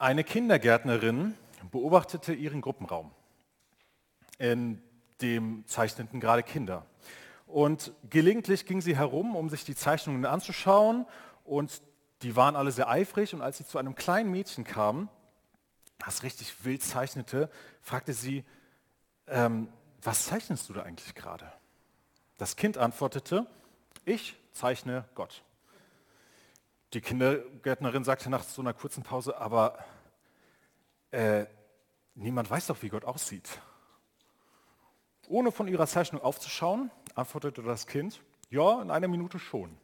Eine Kindergärtnerin beobachtete ihren Gruppenraum. In dem zeichneten gerade Kinder. Und gelegentlich ging sie herum, um sich die Zeichnungen anzuschauen. Und die waren alle sehr eifrig. Und als sie zu einem kleinen Mädchen kam, das richtig wild zeichnete, fragte sie, ähm, was zeichnest du da eigentlich gerade? Das Kind antwortete, ich zeichne Gott. Die Kindergärtnerin sagte nach so einer kurzen Pause, aber äh, niemand weiß doch, wie Gott aussieht. Ohne von ihrer Zeichnung aufzuschauen, antwortete das Kind, ja, in einer Minute schon.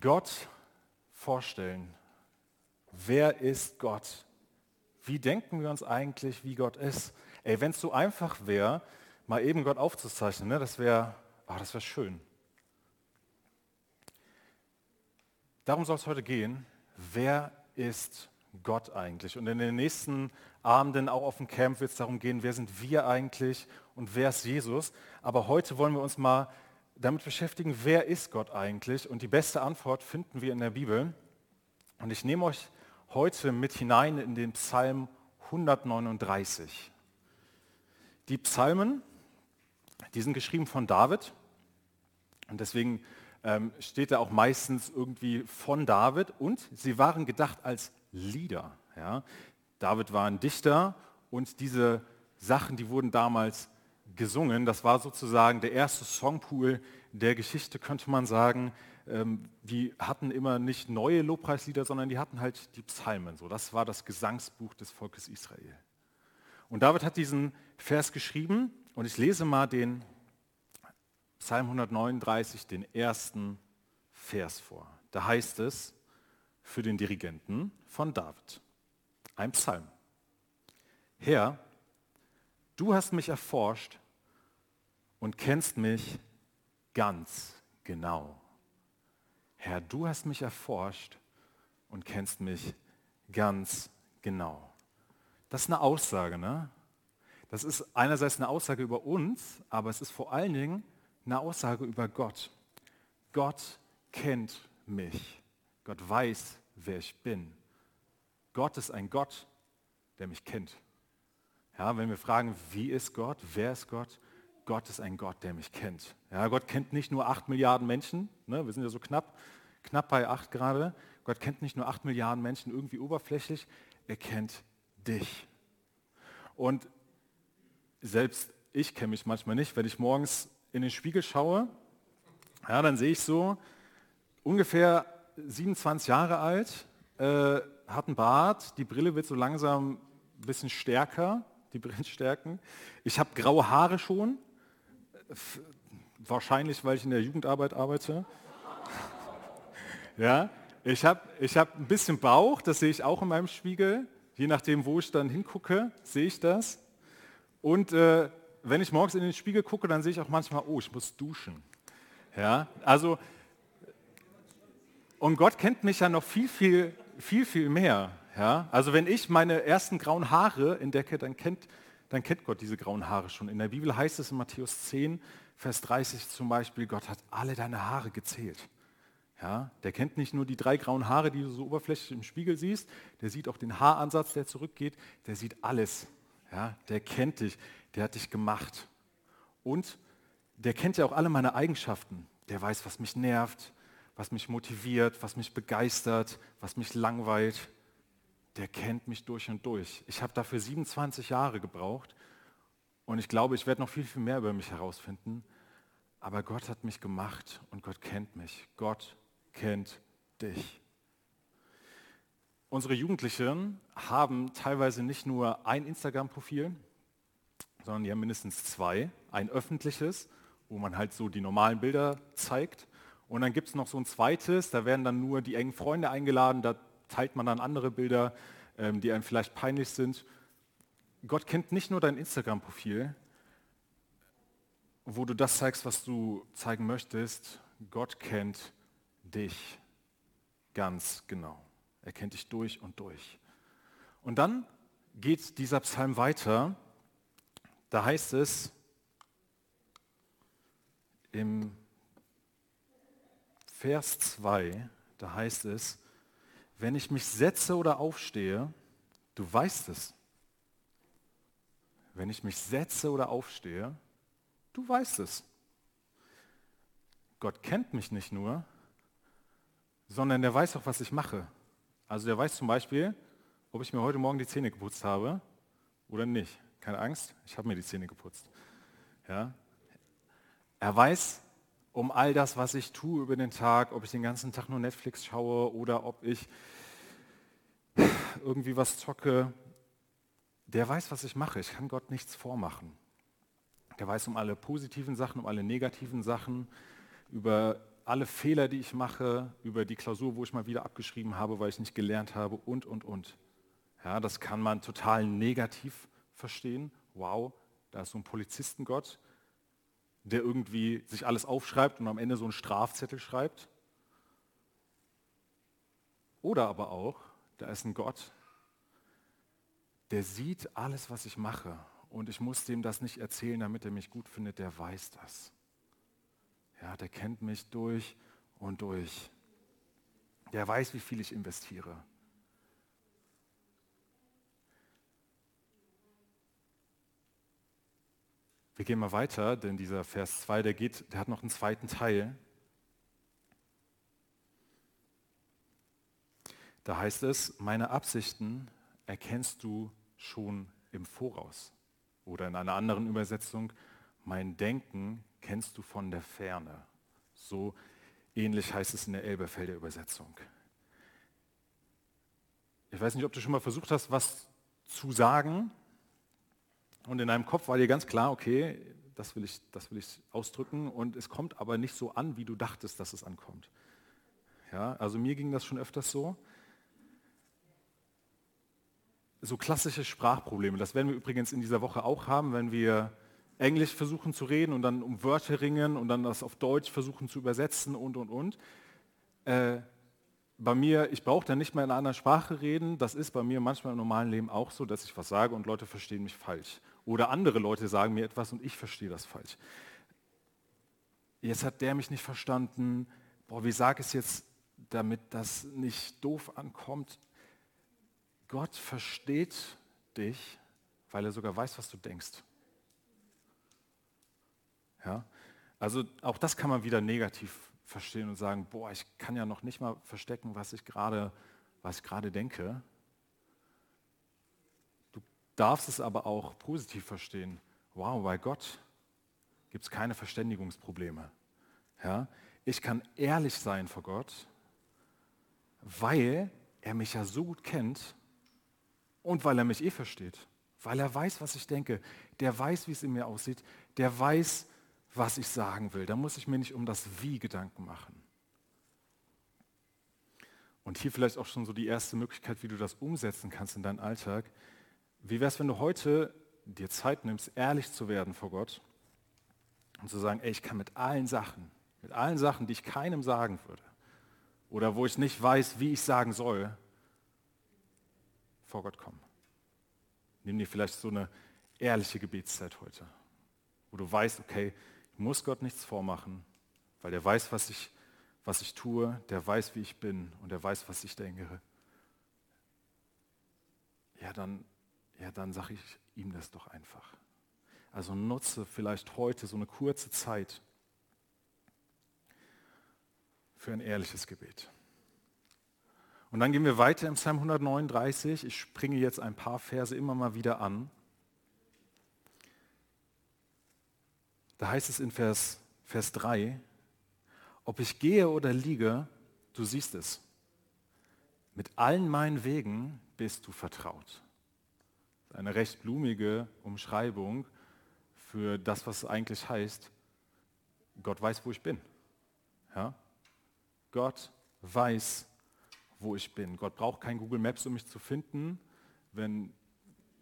Gott vorstellen. Wer ist Gott? Wie denken wir uns eigentlich, wie Gott ist? Ey, wenn es so einfach wäre, mal eben Gott aufzuzeichnen, ne, das wäre oh, das wär schön. Darum soll es heute gehen. Wer ist Gott eigentlich? Und in den nächsten Abenden, auch auf dem Camp, wird es darum gehen, wer sind wir eigentlich und wer ist Jesus? Aber heute wollen wir uns mal damit beschäftigen, wer ist Gott eigentlich? Und die beste Antwort finden wir in der Bibel. Und ich nehme euch heute mit hinein in den Psalm 139. Die Psalmen, die sind geschrieben von David. Und deswegen ähm, steht da auch meistens irgendwie von David. Und sie waren gedacht als Lieder. Ja? David war ein Dichter und diese Sachen, die wurden damals gesungen. Das war sozusagen der erste Songpool der Geschichte, könnte man sagen. Ähm, die hatten immer nicht neue Lobpreislieder, sondern die hatten halt die Psalmen. So, das war das Gesangsbuch des Volkes Israel. Und David hat diesen Vers geschrieben und ich lese mal den Psalm 139, den ersten Vers vor. Da heißt es für den Dirigenten von David, ein Psalm. Herr, du hast mich erforscht und kennst mich ganz genau. Herr, du hast mich erforscht und kennst mich ganz genau. Das ist eine Aussage, ne? Das ist einerseits eine Aussage über uns, aber es ist vor allen Dingen eine Aussage über Gott. Gott kennt mich. Gott weiß, wer ich bin. Gott ist ein Gott, der mich kennt. Ja, wenn wir fragen, wie ist Gott, wer ist Gott, Gott ist ein Gott, der mich kennt. Ja, Gott kennt nicht nur acht Milliarden Menschen, ne, wir sind ja so knapp, knapp bei acht gerade. Gott kennt nicht nur acht Milliarden Menschen irgendwie oberflächlich, er kennt dich. Und selbst ich kenne mich manchmal nicht, wenn ich morgens in den Spiegel schaue, ja, dann sehe ich so ungefähr 27 Jahre alt, äh, hat einen Bart, die Brille wird so langsam ein bisschen stärker, die Brillenstärken. Ich habe graue Haare schon, wahrscheinlich, weil ich in der Jugendarbeit arbeite. ja, ich habe ich hab ein bisschen Bauch, das sehe ich auch in meinem Spiegel. Je nachdem, wo ich dann hingucke, sehe ich das. Und äh, wenn ich morgens in den Spiegel gucke, dann sehe ich auch manchmal, oh, ich muss duschen. Ja, also, und Gott kennt mich ja noch viel, viel, viel, viel mehr. Ja, also wenn ich meine ersten grauen Haare entdecke, dann kennt dann kennt Gott diese grauen Haare schon. In der Bibel heißt es in Matthäus 10, Vers 30 zum Beispiel, Gott hat alle deine Haare gezählt. Ja, der kennt nicht nur die drei grauen Haare, die du so oberflächlich im Spiegel siehst, der sieht auch den Haaransatz, der zurückgeht, der sieht alles. Ja, der kennt dich, der hat dich gemacht. Und der kennt ja auch alle meine Eigenschaften. Der weiß, was mich nervt, was mich motiviert, was mich begeistert, was mich langweilt der kennt mich durch und durch. Ich habe dafür 27 Jahre gebraucht und ich glaube, ich werde noch viel, viel mehr über mich herausfinden. Aber Gott hat mich gemacht und Gott kennt mich. Gott kennt dich. Unsere Jugendlichen haben teilweise nicht nur ein Instagram-Profil, sondern die haben mindestens zwei. Ein öffentliches, wo man halt so die normalen Bilder zeigt. Und dann gibt es noch so ein zweites, da werden dann nur die engen Freunde eingeladen, da teilt man dann andere Bilder, ähm, die einem vielleicht peinlich sind. Gott kennt nicht nur dein Instagram-Profil, wo du das zeigst, was du zeigen möchtest. Gott kennt dich ganz genau. Er kennt dich durch und durch. Und dann geht dieser Psalm weiter. Da heißt es im Vers 2, da heißt es, wenn ich mich setze oder aufstehe, du weißt es. Wenn ich mich setze oder aufstehe, du weißt es. Gott kennt mich nicht nur, sondern der weiß auch, was ich mache. Also der weiß zum Beispiel, ob ich mir heute Morgen die Zähne geputzt habe oder nicht. Keine Angst, ich habe mir die Zähne geputzt. Ja? Er weiß um all das, was ich tue über den Tag, ob ich den ganzen Tag nur Netflix schaue oder ob ich irgendwie was zocke. Der weiß, was ich mache. Ich kann Gott nichts vormachen. Der weiß um alle positiven Sachen, um alle negativen Sachen, über alle Fehler, die ich mache, über die Klausur, wo ich mal wieder abgeschrieben habe, weil ich nicht gelernt habe und, und, und. Ja, das kann man total negativ verstehen. Wow, da ist so ein Polizistengott, der irgendwie sich alles aufschreibt und am Ende so einen Strafzettel schreibt. Oder aber auch, da ist ein Gott, der sieht alles, was ich mache. Und ich muss dem das nicht erzählen, damit er mich gut findet, der weiß das. Ja, der kennt mich durch und durch. Der weiß, wie viel ich investiere. Wir gehen mal weiter, denn dieser Vers 2, der geht, der hat noch einen zweiten Teil. Da heißt es, meine Absichten erkennst du schon im Voraus. Oder in einer anderen Übersetzung, mein Denken kennst du von der Ferne. So ähnlich heißt es in der Elberfelder Übersetzung. Ich weiß nicht, ob du schon mal versucht hast, was zu sagen und in deinem Kopf war dir ganz klar, okay, das will, ich, das will ich ausdrücken und es kommt aber nicht so an, wie du dachtest, dass es ankommt. Ja, also mir ging das schon öfters so. So klassische Sprachprobleme, das werden wir übrigens in dieser Woche auch haben, wenn wir Englisch versuchen zu reden und dann um Wörter ringen und dann das auf Deutsch versuchen zu übersetzen und, und, und. Äh, bei mir, ich brauche dann nicht mehr in einer anderen Sprache reden. Das ist bei mir manchmal im normalen Leben auch so, dass ich was sage und Leute verstehen mich falsch. Oder andere Leute sagen mir etwas und ich verstehe das falsch. Jetzt hat der mich nicht verstanden. Boah, wie sage ich es jetzt, damit das nicht doof ankommt? Gott versteht dich, weil er sogar weiß, was du denkst. Ja? Also auch das kann man wieder negativ verstehen und sagen, boah, ich kann ja noch nicht mal verstecken, was ich gerade, was ich gerade denke. Darfst es aber auch positiv verstehen. Wow, bei Gott gibt es keine Verständigungsprobleme. Ja? Ich kann ehrlich sein vor Gott, weil er mich ja so gut kennt und weil er mich eh versteht. Weil er weiß, was ich denke. Der weiß, wie es in mir aussieht. Der weiß, was ich sagen will. Da muss ich mir nicht um das Wie Gedanken machen. Und hier vielleicht auch schon so die erste Möglichkeit, wie du das umsetzen kannst in deinen Alltag. Wie wäre es, wenn du heute dir Zeit nimmst, ehrlich zu werden vor Gott und zu sagen, ey, ich kann mit allen Sachen, mit allen Sachen, die ich keinem sagen würde oder wo ich nicht weiß, wie ich sagen soll, vor Gott kommen. Nimm dir vielleicht so eine ehrliche Gebetszeit heute, wo du weißt, okay, muss Gott nichts vormachen, weil er weiß, was ich, was ich tue, der weiß, wie ich bin und er weiß, was ich denke. Ja, dann, ja, dann sage ich ihm das doch einfach. Also nutze vielleicht heute so eine kurze Zeit für ein ehrliches Gebet. Und dann gehen wir weiter im Psalm 139. Ich springe jetzt ein paar Verse immer mal wieder an. Da heißt es in Vers, Vers 3, ob ich gehe oder liege, du siehst es. Mit allen meinen Wegen bist du vertraut. Eine recht blumige Umschreibung für das, was eigentlich heißt, Gott weiß, wo ich bin. Ja? Gott weiß, wo ich bin. Gott braucht kein Google Maps, um mich zu finden. Wenn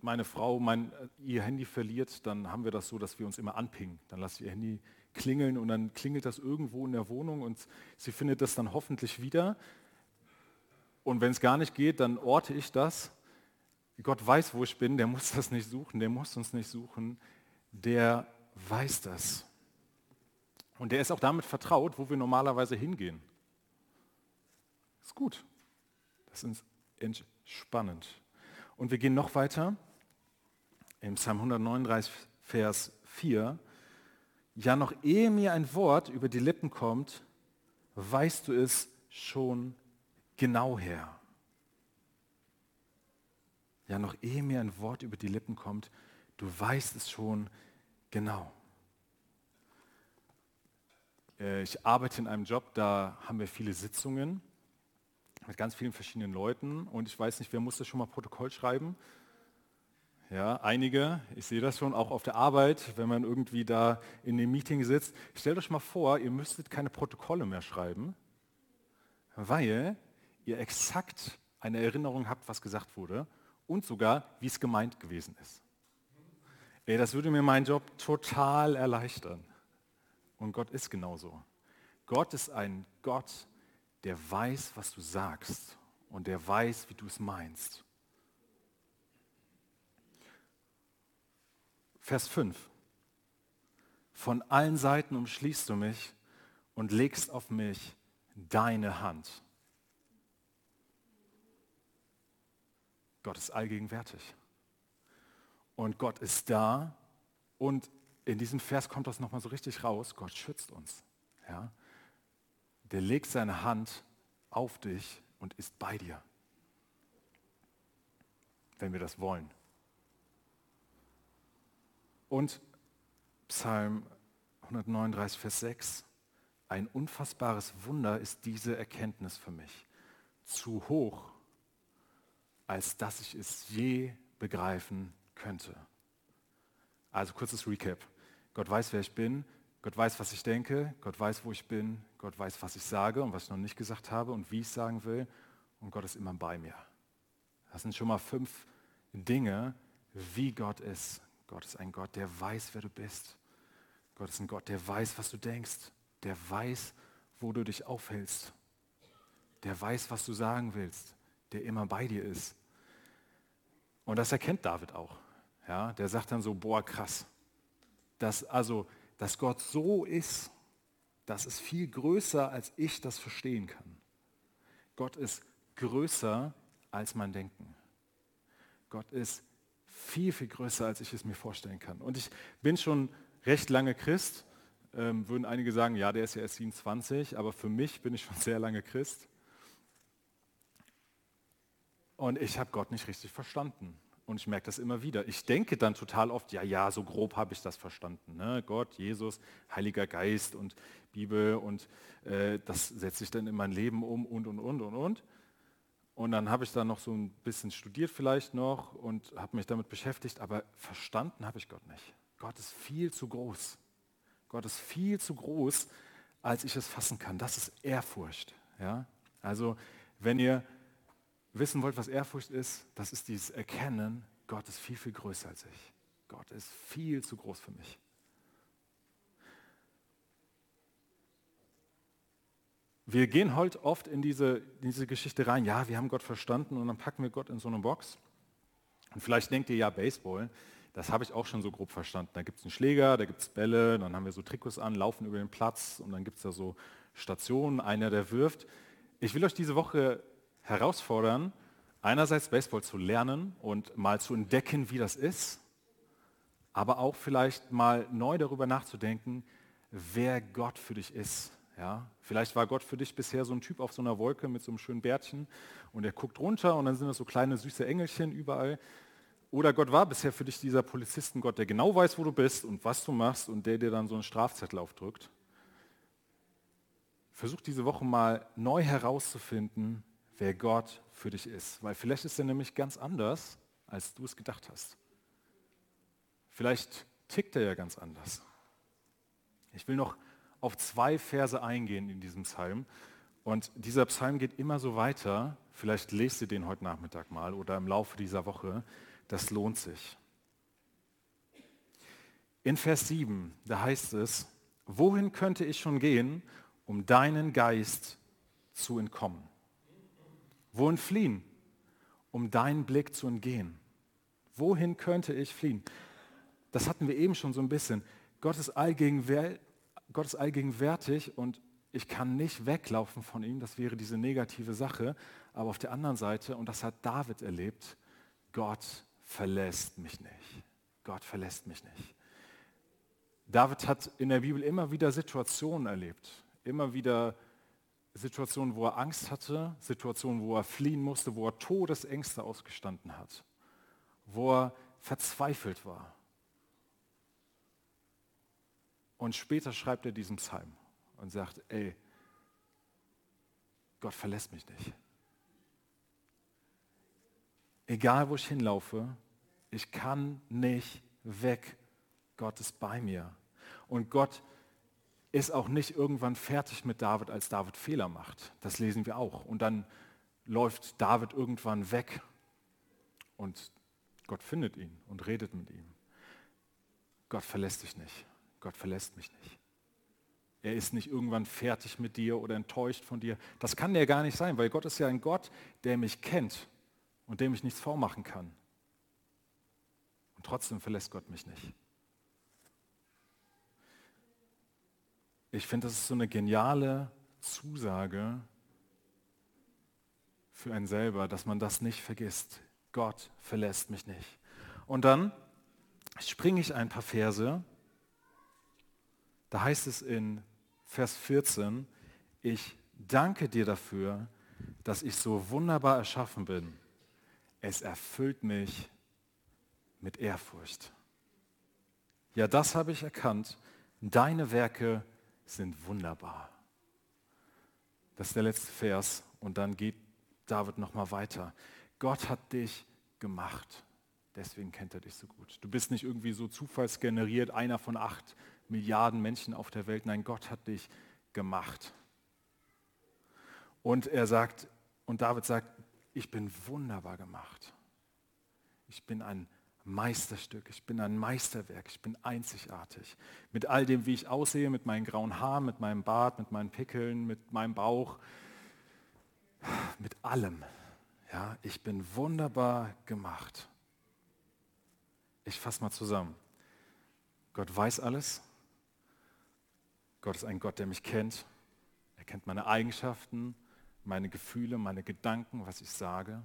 meine Frau mein, ihr Handy verliert, dann haben wir das so, dass wir uns immer anpingen. Dann lasse ich ihr Handy klingeln und dann klingelt das irgendwo in der Wohnung und sie findet das dann hoffentlich wieder. Und wenn es gar nicht geht, dann orte ich das. Gott weiß, wo ich bin, der muss das nicht suchen, der muss uns nicht suchen, der weiß das. Und der ist auch damit vertraut, wo wir normalerweise hingehen. ist gut. Das ist entspannend. Und wir gehen noch weiter. Im Psalm 139, Vers 4. Ja, noch ehe mir ein Wort über die Lippen kommt, weißt du es schon genau her. Ja, noch ehe mir ein Wort über die Lippen kommt, du weißt es schon genau. Äh, ich arbeite in einem Job, da haben wir viele Sitzungen mit ganz vielen verschiedenen Leuten und ich weiß nicht, wer musste schon mal Protokoll schreiben? Ja, einige, ich sehe das schon auch auf der Arbeit, wenn man irgendwie da in dem Meeting sitzt. Stellt euch mal vor, ihr müsstet keine Protokolle mehr schreiben, weil ihr exakt eine Erinnerung habt, was gesagt wurde und sogar, wie es gemeint gewesen ist. Ey, das würde mir meinen Job total erleichtern. Und Gott ist genauso. Gott ist ein Gott, der weiß, was du sagst und der weiß, wie du es meinst. Vers 5. Von allen Seiten umschließt du mich und legst auf mich deine Hand. Gott ist allgegenwärtig. Und Gott ist da. Und in diesem Vers kommt das nochmal so richtig raus. Gott schützt uns. Ja? Der legt seine Hand auf dich und ist bei dir. Wenn wir das wollen. Und Psalm 139, Vers 6. Ein unfassbares Wunder ist diese Erkenntnis für mich. Zu hoch, als dass ich es je begreifen könnte. Also kurzes Recap. Gott weiß, wer ich bin. Gott weiß, was ich denke. Gott weiß, wo ich bin. Gott weiß, was ich sage und was ich noch nicht gesagt habe und wie ich sagen will. Und Gott ist immer bei mir. Das sind schon mal fünf Dinge, wie Gott ist. Gott ist ein Gott, der weiß, wer du bist. Gott ist ein Gott, der weiß, was du denkst. Der weiß, wo du dich aufhältst. Der weiß, was du sagen willst. Der immer bei dir ist. Und das erkennt David auch. Ja, der sagt dann so, boah, krass. Dass, also, dass Gott so ist, das ist viel größer, als ich das verstehen kann. Gott ist größer als mein Denken. Gott ist viel, viel größer, als ich es mir vorstellen kann. Und ich bin schon recht lange Christ. Ähm, würden einige sagen, ja, der ist ja erst 27, aber für mich bin ich schon sehr lange Christ. Und ich habe Gott nicht richtig verstanden. Und ich merke das immer wieder. Ich denke dann total oft, ja, ja, so grob habe ich das verstanden. Ne? Gott, Jesus, Heiliger Geist und Bibel und äh, das setze ich dann in mein Leben um und, und, und, und, und. Und dann habe ich da noch so ein bisschen studiert vielleicht noch und habe mich damit beschäftigt, aber verstanden habe ich Gott nicht. Gott ist viel zu groß. Gott ist viel zu groß, als ich es fassen kann. Das ist Ehrfurcht. Ja? Also wenn ihr wissen wollt, was Ehrfurcht ist, das ist dieses Erkennen, Gott ist viel, viel größer als ich. Gott ist viel zu groß für mich. Wir gehen heute oft in diese, diese Geschichte rein, ja, wir haben Gott verstanden und dann packen wir Gott in so eine Box. Und vielleicht denkt ihr, ja, Baseball, das habe ich auch schon so grob verstanden. Da gibt es einen Schläger, da gibt es Bälle, dann haben wir so Trikots an, laufen über den Platz und dann gibt es da so Stationen, einer, der wirft. Ich will euch diese Woche herausfordern, einerseits Baseball zu lernen und mal zu entdecken, wie das ist, aber auch vielleicht mal neu darüber nachzudenken, wer Gott für dich ist. Ja, vielleicht war Gott für dich bisher so ein Typ auf so einer Wolke mit so einem schönen Bärtchen und er guckt runter und dann sind das so kleine süße Engelchen überall. Oder Gott war bisher für dich dieser Polizistengott, der genau weiß, wo du bist und was du machst und der dir dann so einen Strafzettel aufdrückt. Versuch diese Woche mal neu herauszufinden, wer Gott für dich ist. Weil vielleicht ist er nämlich ganz anders, als du es gedacht hast. Vielleicht tickt er ja ganz anders. Ich will noch auf zwei Verse eingehen in diesem Psalm. Und dieser Psalm geht immer so weiter. Vielleicht lest ihr den heute Nachmittag mal oder im Laufe dieser Woche. Das lohnt sich. In Vers 7, da heißt es, wohin könnte ich schon gehen, um deinen Geist zu entkommen? Wohin fliehen, um deinen Blick zu entgehen? Wohin könnte ich fliehen? Das hatten wir eben schon so ein bisschen. Gott ist allgegenwärtig Gott ist allgegenwärtig und ich kann nicht weglaufen von ihm, das wäre diese negative Sache. Aber auf der anderen Seite, und das hat David erlebt, Gott verlässt mich nicht. Gott verlässt mich nicht. David hat in der Bibel immer wieder Situationen erlebt, immer wieder Situationen, wo er Angst hatte, Situationen, wo er fliehen musste, wo er Todesängste ausgestanden hat, wo er verzweifelt war. Und später schreibt er diesen Psalm und sagt, ey, Gott verlässt mich nicht. Egal wo ich hinlaufe, ich kann nicht weg. Gott ist bei mir. Und Gott ist auch nicht irgendwann fertig mit David, als David Fehler macht. Das lesen wir auch. Und dann läuft David irgendwann weg und Gott findet ihn und redet mit ihm. Gott verlässt dich nicht. Gott verlässt mich nicht. Er ist nicht irgendwann fertig mit dir oder enttäuscht von dir. Das kann der gar nicht sein, weil Gott ist ja ein Gott, der mich kennt und dem ich nichts vormachen kann. Und trotzdem verlässt Gott mich nicht. Ich finde, das ist so eine geniale Zusage für einen selber, dass man das nicht vergisst. Gott verlässt mich nicht. Und dann springe ich ein paar Verse da heißt es in Vers 14, ich danke dir dafür, dass ich so wunderbar erschaffen bin. Es erfüllt mich mit Ehrfurcht. Ja, das habe ich erkannt. Deine Werke sind wunderbar. Das ist der letzte Vers und dann geht David nochmal weiter. Gott hat dich gemacht. Deswegen kennt er dich so gut. Du bist nicht irgendwie so zufallsgeneriert, einer von acht Milliarden Menschen auf der Welt. Nein, Gott hat dich gemacht. Und er sagt, und David sagt, ich bin wunderbar gemacht. Ich bin ein Meisterstück, ich bin ein Meisterwerk, ich bin einzigartig. Mit all dem, wie ich aussehe, mit meinen grauen Haaren, mit meinem Bart, mit meinen Pickeln, mit meinem Bauch, mit allem. Ja, ich bin wunderbar gemacht. Ich fasse mal zusammen. Gott weiß alles, Gott ist ein Gott, der mich kennt. Er kennt meine Eigenschaften, meine Gefühle, meine Gedanken, was ich sage.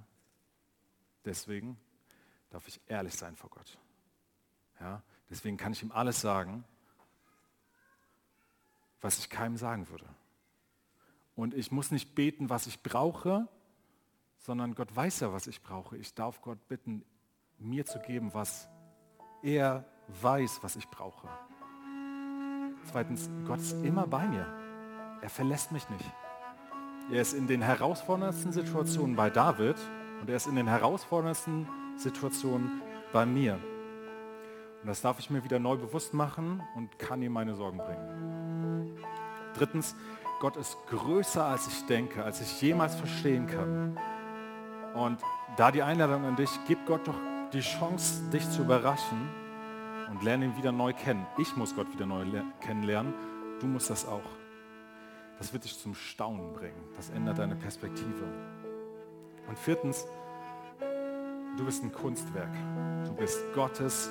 Deswegen darf ich ehrlich sein vor Gott. Ja? Deswegen kann ich ihm alles sagen, was ich keinem sagen würde. Und ich muss nicht beten, was ich brauche, sondern Gott weiß ja, was ich brauche. Ich darf Gott bitten, mir zu geben, was er weiß, was ich brauche. Zweitens, Gott ist immer bei mir. Er verlässt mich nicht. Er ist in den herausforderndsten Situationen bei David und er ist in den herausforderndsten Situationen bei mir. Und das darf ich mir wieder neu bewusst machen und kann ihm meine Sorgen bringen. Drittens, Gott ist größer als ich denke, als ich jemals verstehen kann. Und da die Einladung an dich, gib Gott doch die Chance, dich zu überraschen und lerne ihn wieder neu kennen. Ich muss Gott wieder neu kennenlernen. Du musst das auch. Das wird dich zum Staunen bringen. Das ändert deine Perspektive. Und viertens, du bist ein Kunstwerk. Du bist Gottes